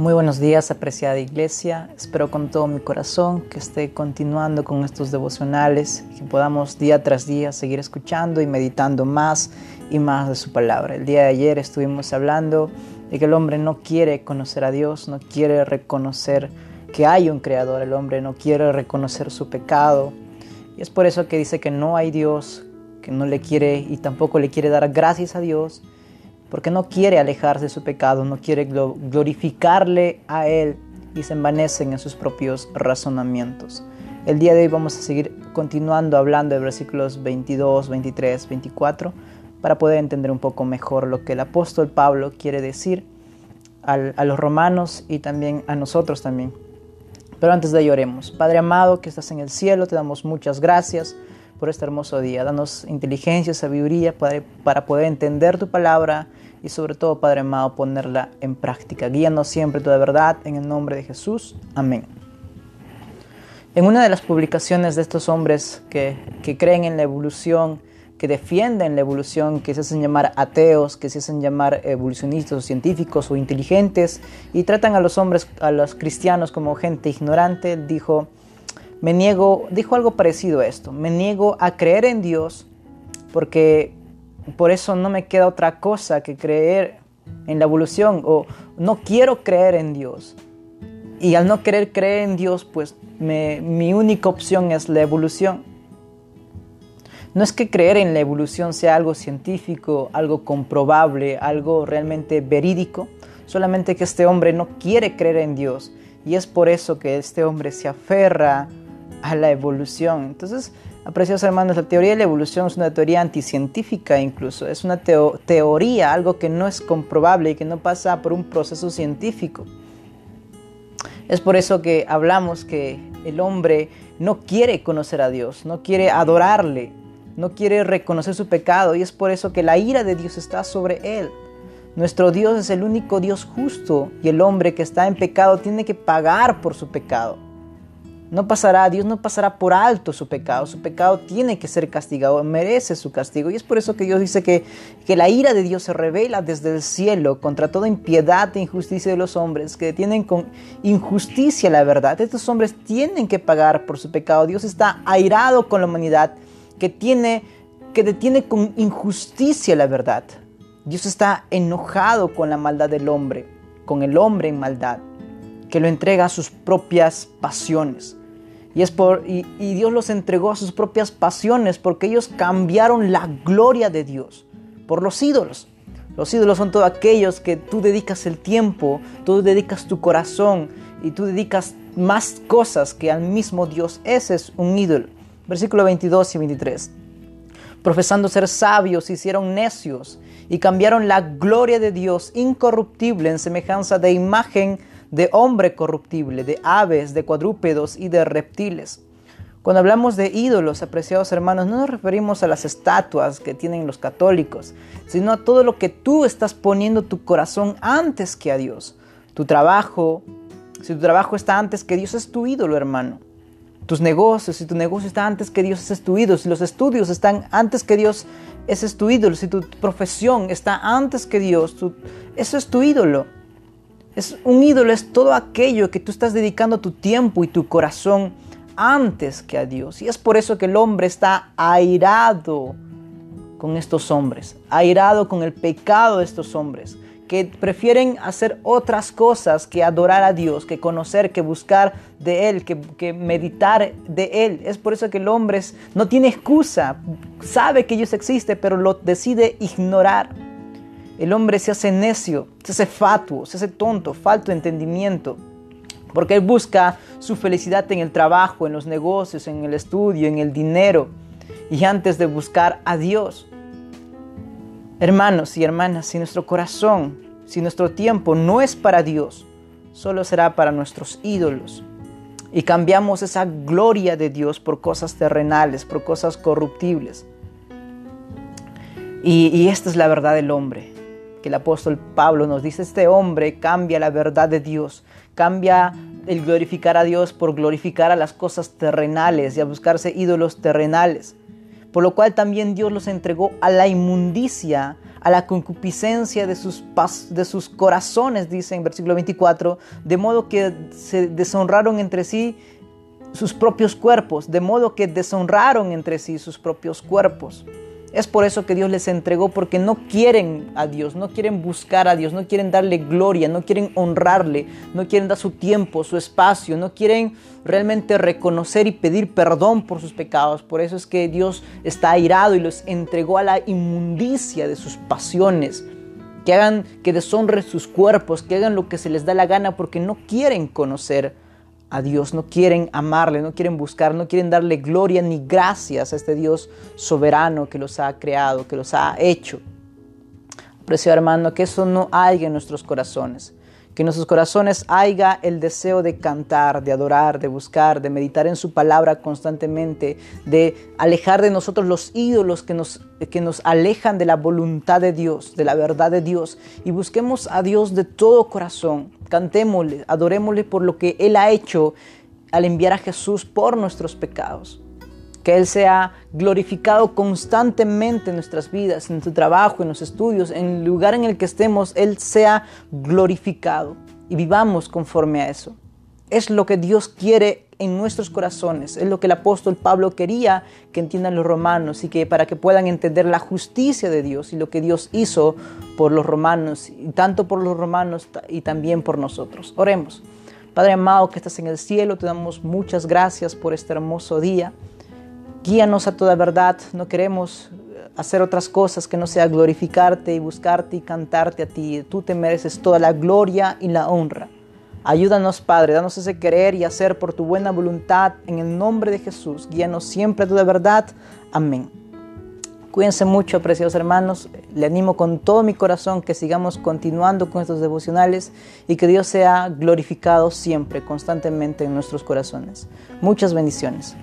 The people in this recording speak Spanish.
Muy buenos días, apreciada iglesia. Espero con todo mi corazón que esté continuando con estos devocionales, que podamos día tras día seguir escuchando y meditando más y más de su palabra. El día de ayer estuvimos hablando de que el hombre no quiere conocer a Dios, no quiere reconocer que hay un creador, el hombre no quiere reconocer su pecado. Y es por eso que dice que no hay Dios, que no le quiere y tampoco le quiere dar gracias a Dios porque no quiere alejarse de su pecado, no quiere glorificarle a Él y se envanecen en sus propios razonamientos. El día de hoy vamos a seguir continuando hablando de versículos 22, 23, 24 para poder entender un poco mejor lo que el apóstol Pablo quiere decir a los romanos y también a nosotros también. Pero antes de ello oremos. Padre amado que estás en el cielo, te damos muchas gracias por este hermoso día. Danos inteligencia, sabiduría para, para poder entender tu palabra y sobre todo, Padre amado, ponerla en práctica. Guíanos siempre toda verdad en el nombre de Jesús. Amén. En una de las publicaciones de estos hombres que, que creen en la evolución, que defienden la evolución, que se hacen llamar ateos, que se hacen llamar evolucionistas o científicos o inteligentes, y tratan a los hombres, a los cristianos como gente ignorante, dijo, me niego, dijo algo parecido a esto, me niego a creer en Dios porque por eso no me queda otra cosa que creer en la evolución o no quiero creer en Dios. Y al no querer creer en Dios, pues mi única opción es la evolución. No es que creer en la evolución sea algo científico, algo comprobable, algo realmente verídico, solamente que este hombre no quiere creer en Dios y es por eso que este hombre se aferra a la evolución. Entonces, apreciados hermanos, la teoría de la evolución es una teoría anticientífica incluso, es una teoría, algo que no es comprobable y que no pasa por un proceso científico. Es por eso que hablamos que el hombre no quiere conocer a Dios, no quiere adorarle, no quiere reconocer su pecado y es por eso que la ira de Dios está sobre él. Nuestro Dios es el único Dios justo y el hombre que está en pecado tiene que pagar por su pecado. No pasará, Dios no pasará por alto su pecado. Su pecado tiene que ser castigado, merece su castigo. Y es por eso que Dios dice que, que la ira de Dios se revela desde el cielo contra toda impiedad e injusticia de los hombres que detienen con injusticia la verdad. Estos hombres tienen que pagar por su pecado. Dios está airado con la humanidad que, tiene, que detiene con injusticia la verdad. Dios está enojado con la maldad del hombre, con el hombre en maldad, que lo entrega a sus propias pasiones. Y, es por, y, Dios los entregó a sus propias pasiones porque ellos cambiaron la gloria de Dios por los ídolos. Los ídolos son todos aquellos que tú dedicas el tiempo, tú dedicas tu corazón y tú dedicas más cosas que al mismo Dios. Ese es un ídolo. Versículo 22 y 23. Profesando ser sabios, hicieron necios y cambiaron la gloria de Dios incorruptible en semejanza de imagen de hombre corruptible, de aves, de cuadrúpedos y de reptiles. Cuando hablamos de ídolos, apreciados hermanos, no nos referimos a las estatuas que tienen los católicos, sino a todo lo que tú estás poniendo tu corazón antes que a Dios. Tu trabajo, si tu trabajo está antes que Dios, es tu ídolo, hermano. Tus negocios, si tu negocio está antes que Dios, es tu ídolo. Si los estudios están antes que Dios, es tu ídolo. Si tu profesión está antes que Dios, eso es tu ídolo. Es un ídolo, es todo aquello que tú estás dedicando tu tiempo y tu corazón antes que a Dios. Y es por eso que el hombre está airado con estos hombres, airado con el pecado de estos hombres, que prefieren hacer otras cosas que adorar a Dios, que conocer, que buscar de Él, que, meditar de Él. Es por eso que el hombre no tiene excusa, sabe que Dios existe, pero lo decide ignorar. El hombre se hace necio, se hace fatuo, se hace tonto, falto de entendimiento. Porque él busca su felicidad en el trabajo, en los negocios, en el estudio, en el dinero. Y antes de buscar a Dios. Hermanos y hermanas, si nuestro corazón, si nuestro tiempo no es para Dios, solo será para nuestros ídolos. Y cambiamos esa gloria de Dios por cosas terrenales, por cosas corruptibles. Y, y esta es la verdad del hombre que el apóstol Pablo nos dice, este hombre cambia la verdad de Dios, cambia el glorificar a Dios por glorificar a las cosas terrenales y a buscarse ídolos terrenales. Por lo cual también Dios los entregó a la inmundicia, a la concupiscencia de sus, de sus corazones, dice en versículo 24, de modo que se deshonraron entre sí sus propios cuerpos, de modo que deshonraron entre sí sus propios cuerpos. Es por eso que Dios les entregó, porque no quieren a Dios, no quieren buscar a Dios, no quieren darle gloria, no quieren honrarle, no quieren dar su tiempo, su espacio, no quieren realmente reconocer y pedir perdón por sus pecados. Por eso es que Dios está airado y los entregó a la inmundicia de sus pasiones. Que hagan, que deshonren sus cuerpos, que hagan lo que se les da la gana porque no quieren conocer a Dios, no quieren amarle, no quieren buscar, no quieren darle gloria ni gracias a este Dios soberano que los ha creado, que los ha hecho. Preciado hermano, que eso no haya en nuestros corazones, que en nuestros corazones haya el deseo de cantar, de adorar, de buscar, de meditar en su palabra constantemente, de alejar de nosotros los ídolos que nos, que nos alejan de la voluntad de Dios, de la verdad de Dios, y busquemos a Dios de todo corazón, cantémosle, adorémosle por lo que Él ha hecho al enviar a Jesús por nuestros pecados. Que Él sea glorificado constantemente en nuestras vidas, en nuestro trabajo, en los estudios, en el lugar en el que estemos, Él sea glorificado y vivamos conforme a eso. Es lo que Dios quiere en nuestros corazones, es lo que el apóstol Pablo quería que entiendan los romanos y que para que puedan entender la justicia de Dios y lo que Dios hizo por los romanos, y tanto por los romanos y también por nosotros. Oremos. Padre amado que estás en el cielo, te damos muchas gracias por este hermoso día. Guíanos a toda verdad, no queremos hacer otras cosas que no sea glorificarte y buscarte y cantarte a ti. Tú te mereces toda la gloria y la honra. Ayúdanos, Padre, danos ese querer y hacer por tu buena voluntad en el nombre de Jesús. Guíanos siempre a tu verdad. Amén. Cuídense mucho, preciados hermanos. Le animo con todo mi corazón que sigamos continuando con estos devocionales y que Dios sea glorificado siempre, constantemente en nuestros corazones. Muchas bendiciones.